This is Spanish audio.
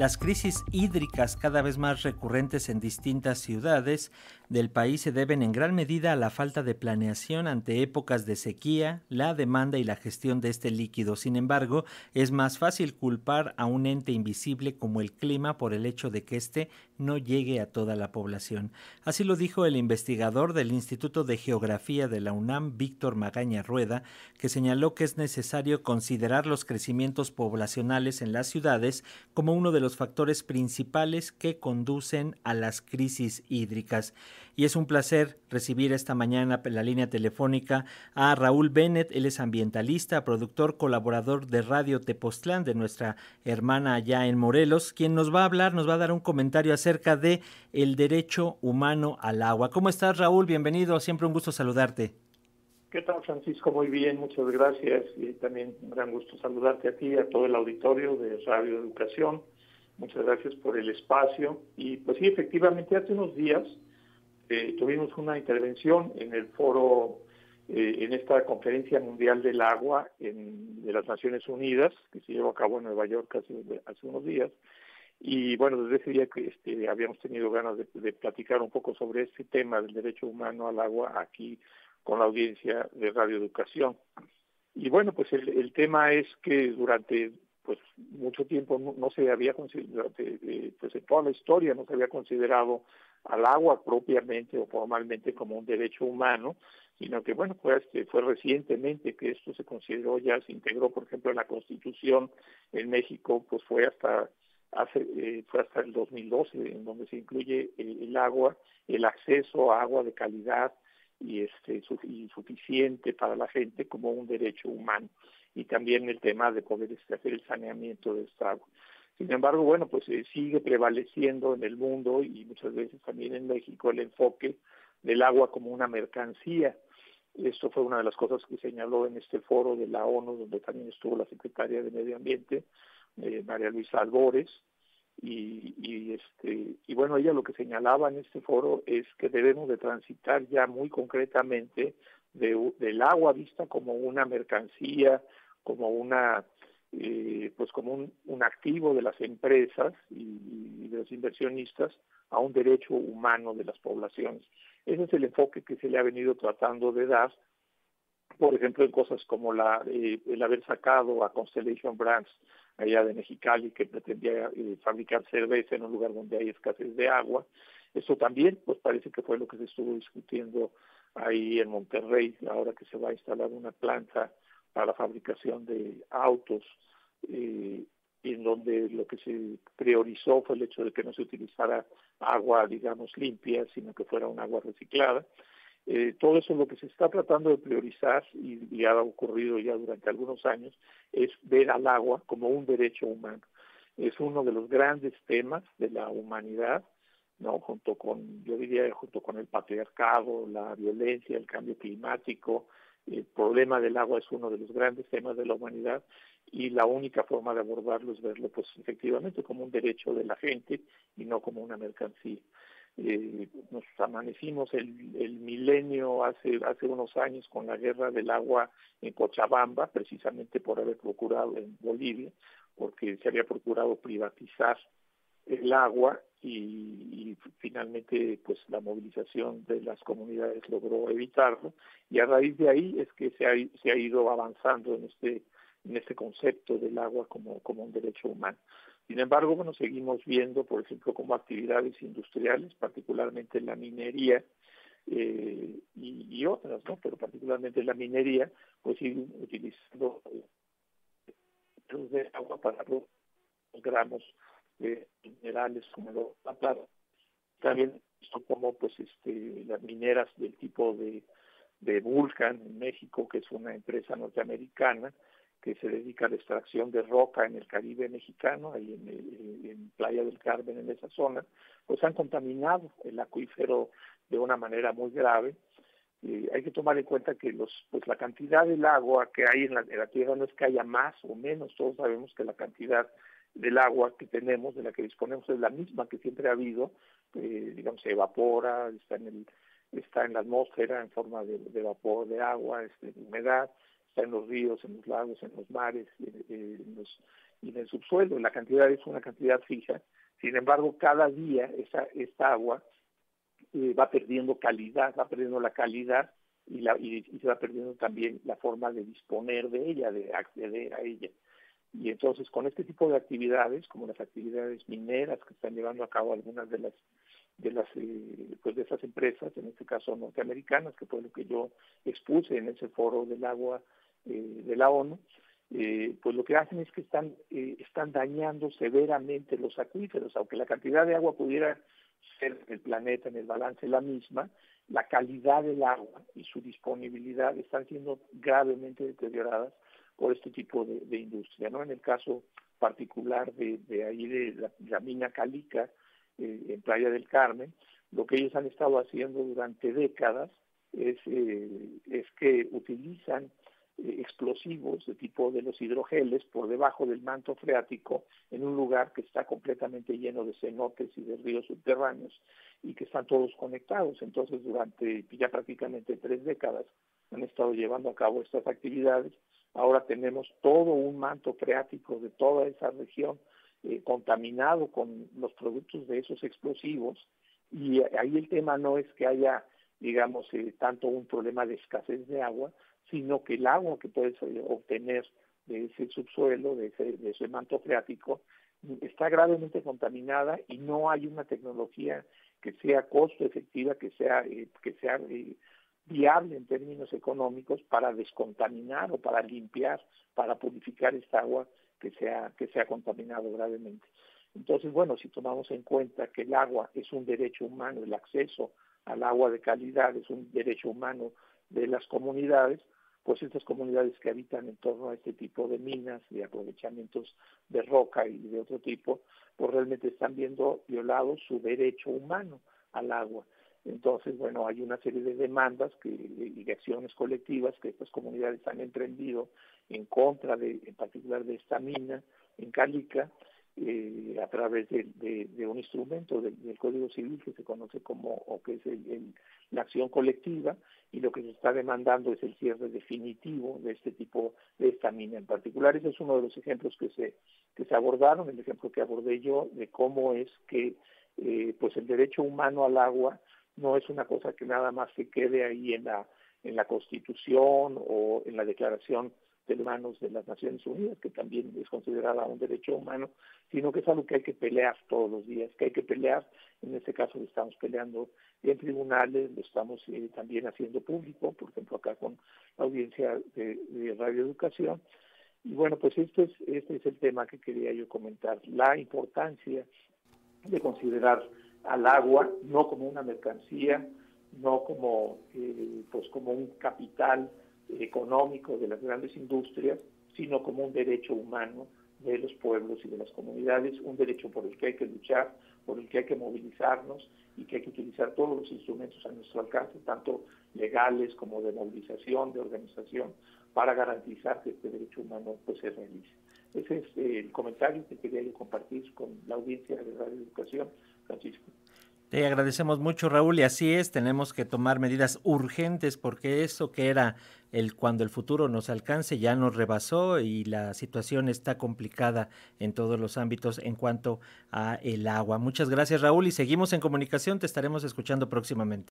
las crisis hídricas cada vez más recurrentes en distintas ciudades del país se deben en gran medida a la falta de planeación ante épocas de sequía, la demanda y la gestión de este líquido. Sin embargo, es más fácil culpar a un ente invisible como el clima por el hecho de que éste no llegue a toda la población. Así lo dijo el investigador del Instituto de Geografía de la UNAM, Víctor Magaña Rueda, que señaló que es necesario considerar los crecimientos poblacionales en las ciudades como uno de los factores principales que conducen a las crisis hídricas y es un placer recibir esta mañana en la línea telefónica a Raúl Bennett, él es ambientalista, productor, colaborador de Radio Tepoztlán, de nuestra hermana allá en Morelos, quien nos va a hablar, nos va a dar un comentario acerca de el derecho humano al agua. ¿Cómo estás, Raúl? Bienvenido, siempre un gusto saludarte. ¿Qué tal, Francisco? Muy bien, muchas gracias. Y también un gran gusto saludarte a ti, a todo el auditorio de Radio Educación. Muchas gracias por el espacio. Y pues sí, efectivamente, hace unos días eh, tuvimos una intervención en el foro, eh, en esta conferencia mundial del agua de las Naciones Unidas, que se llevó a cabo en Nueva York hace, unos días. Y bueno, desde ese día que este, habíamos tenido ganas de, platicar un poco sobre este tema del derecho humano al agua aquí con la audiencia de Radio Educación. Y bueno, pues el, el tema es que durante pues mucho tiempo no, se había considerado, pues en toda la historia no se había considerado al agua propiamente o formalmente como un derecho humano, sino que bueno, fue, este, fue recientemente que esto se consideró, ya se integró, por ejemplo, en la Constitución en México, pues fue hasta hace eh, fue hasta el 2012 en donde se incluye el, agua, el acceso a agua de calidad y este y suficiente para la gente como un derecho humano y también el tema de poder hacer el saneamiento de esta agua. Sin embargo, bueno, pues eh, sigue prevaleciendo en el mundo y muchas veces también en México el enfoque del agua como una mercancía. Esto fue una de las cosas que señaló en este foro de la ONU, donde también estuvo la secretaria de Medio Ambiente, eh, María Luisa Albores, y, y, este y bueno ella lo que señalaba en este foro es que debemos de transitar ya muy concretamente de, del agua vista como una mercancía como una eh, pues como un, un, activo de las empresas y, de los inversionistas a un derecho humano de las poblaciones. Ese es el enfoque que se le ha venido tratando de dar, por ejemplo, en cosas como la, eh, el haber sacado a Constellation Brands allá de Mexicali que pretendía eh, fabricar cerveza en un lugar donde hay escasez de agua. Eso también, pues parece que fue lo que se estuvo discutiendo ahí en Monterrey, ahora que se va a instalar una planta para la fabricación de autos, eh, en donde lo que se priorizó fue el hecho de que no se utilizara agua, digamos, limpia, sino que fuera un agua reciclada. Eh, todo eso lo que se está tratando de priorizar, y, y, ha ocurrido ya durante algunos años, es ver al agua como un derecho humano. Es uno de los grandes temas de la humanidad, ¿no? Junto con, yo diría, junto con el patriarcado, la violencia, el cambio climático, el problema del agua es uno de los grandes temas de la humanidad y la única forma de abordarlo es verlo pues efectivamente como un derecho de la gente y no como una mercancía. Eh, nos amanecimos el, el milenio hace hace unos años con la guerra del agua en Cochabamba, precisamente por haber procurado en Bolivia, porque se había procurado privatizar el agua y, finalmente pues la movilización de las comunidades logró evitarlo y a raíz de ahí es que se ha, se ha ido avanzando en este en este concepto del agua como, como un derecho humano. Sin embargo, bueno, seguimos viendo, por ejemplo, como actividades industriales, particularmente en la minería eh, y, y, otras, ¿no? Pero particularmente en la minería, pues siguen utilizando eh, agua para los gramos de minerales como la plata. También son como pues este las mineras del tipo de, de Vulcan en México, que es una empresa norteamericana que se dedica a la extracción de roca en el Caribe mexicano, ahí en, en Playa del Carmen, en esa zona, pues han contaminado el acuífero de una manera muy grave. Hay que tomar en cuenta que los, pues la cantidad del agua que hay en la tierra no es que haya más o menos, todos sabemos que la cantidad del agua que tenemos, de la que disponemos, es la misma que siempre ha habido, eh, digamos, se evapora, está en el está en la atmósfera en forma de, vapor de agua, este, de humedad, está en los ríos, en los lagos, en los mares, en, los, y en el subsuelo. La cantidad es una cantidad fija. Sin embargo, cada día esa, esta agua eh, va perdiendo calidad, va perdiendo la calidad y, la, y, se va perdiendo también la forma de disponer de ella, de acceder a ella. Y entonces con este tipo de actividades, como las actividades mineras que están llevando a cabo algunas de las de las eh, pues de esas empresas, en este caso norteamericanas, que fue lo que yo expuse en ese foro del agua eh, de la ONU, eh, pues lo que hacen es que están están dañando severamente los acuíferos, aunque la cantidad de agua pudiera ser el planeta en el balance la misma, la calidad del agua y su disponibilidad están siendo gravemente deterioradas por este tipo de, industria. ¿no? En el caso particular de, de ahí de la, mina Calica, eh, en Playa del Carmen, lo que ellos han estado haciendo durante décadas es, eh, es que utilizan eh, explosivos de tipo de los hidrogeles por debajo del manto freático en un lugar que está completamente lleno de cenotes y de ríos subterráneos y que están todos conectados. Entonces, durante ya prácticamente tres décadas han estado llevando a cabo estas actividades. Ahora tenemos todo un manto freático de toda esa región eh, contaminado con los productos de esos explosivos. Y ahí el tema no es que haya, digamos, eh, tanto un problema de escasez de agua, sino que el agua que puedes eh, obtener de ese subsuelo, de ese, de ese manto freático, está gravemente contaminada y no hay una tecnología que sea costo efectiva, que sea, eh, que sea viable en términos económicos para descontaminar o para limpiar, para purificar esta agua que sea, que sea contaminado gravemente. Entonces, bueno, si tomamos en cuenta que el agua es un derecho humano, el acceso al agua de calidad es un derecho humano de las comunidades, pues estas comunidades que habitan en torno a este tipo de minas, de aprovechamientos de roca y de otro tipo, pues realmente están viendo violado su derecho humano al agua. Entonces, bueno, hay una serie de demandas que, y acciones colectivas que estas comunidades han emprendido en contra de, en particular de esta mina en Calica, eh, a través de, un instrumento del, Código Civil que se conoce como, o que es la acción colectiva, y lo que se está demandando es el cierre definitivo de este tipo, de esta mina en particular. Ese es uno de los ejemplos que se, que se abordaron, el ejemplo que abordé yo de cómo es que eh, pues el derecho humano al agua no es una cosa que nada más se quede ahí en la, en la Constitución o en la Declaración de Humanos de las Naciones Unidas, que también es considerada un derecho humano, sino que es algo que hay que pelear todos los días, que hay que pelear, en este caso lo estamos peleando en tribunales, lo estamos eh, también haciendo público, por ejemplo acá con la audiencia de, de Radio Educación. Y bueno, pues este es, este es el tema que quería yo comentar, la importancia de considerar al agua no como una mercancía, no como, eh, pues como un capital económico de las grandes industrias, sino como un derecho humano de los pueblos y de las comunidades, un derecho por el que hay que luchar, por el que hay que movilizarnos y que hay que utilizar todos los instrumentos a nuestro alcance, tanto legales como de movilización, de organización, para garantizar que este derecho humano pues, se realice. Ese es el comentario que quería compartir con la audiencia de Radio Educación, Te agradecemos mucho, Raúl, y así es, tenemos que tomar medidas urgentes porque eso que era el cuando el futuro nos alcance ya nos rebasó y la situación está complicada en todos los ámbitos en cuanto a el agua. Muchas gracias, Raúl, y seguimos en comunicación, te estaremos escuchando próximamente.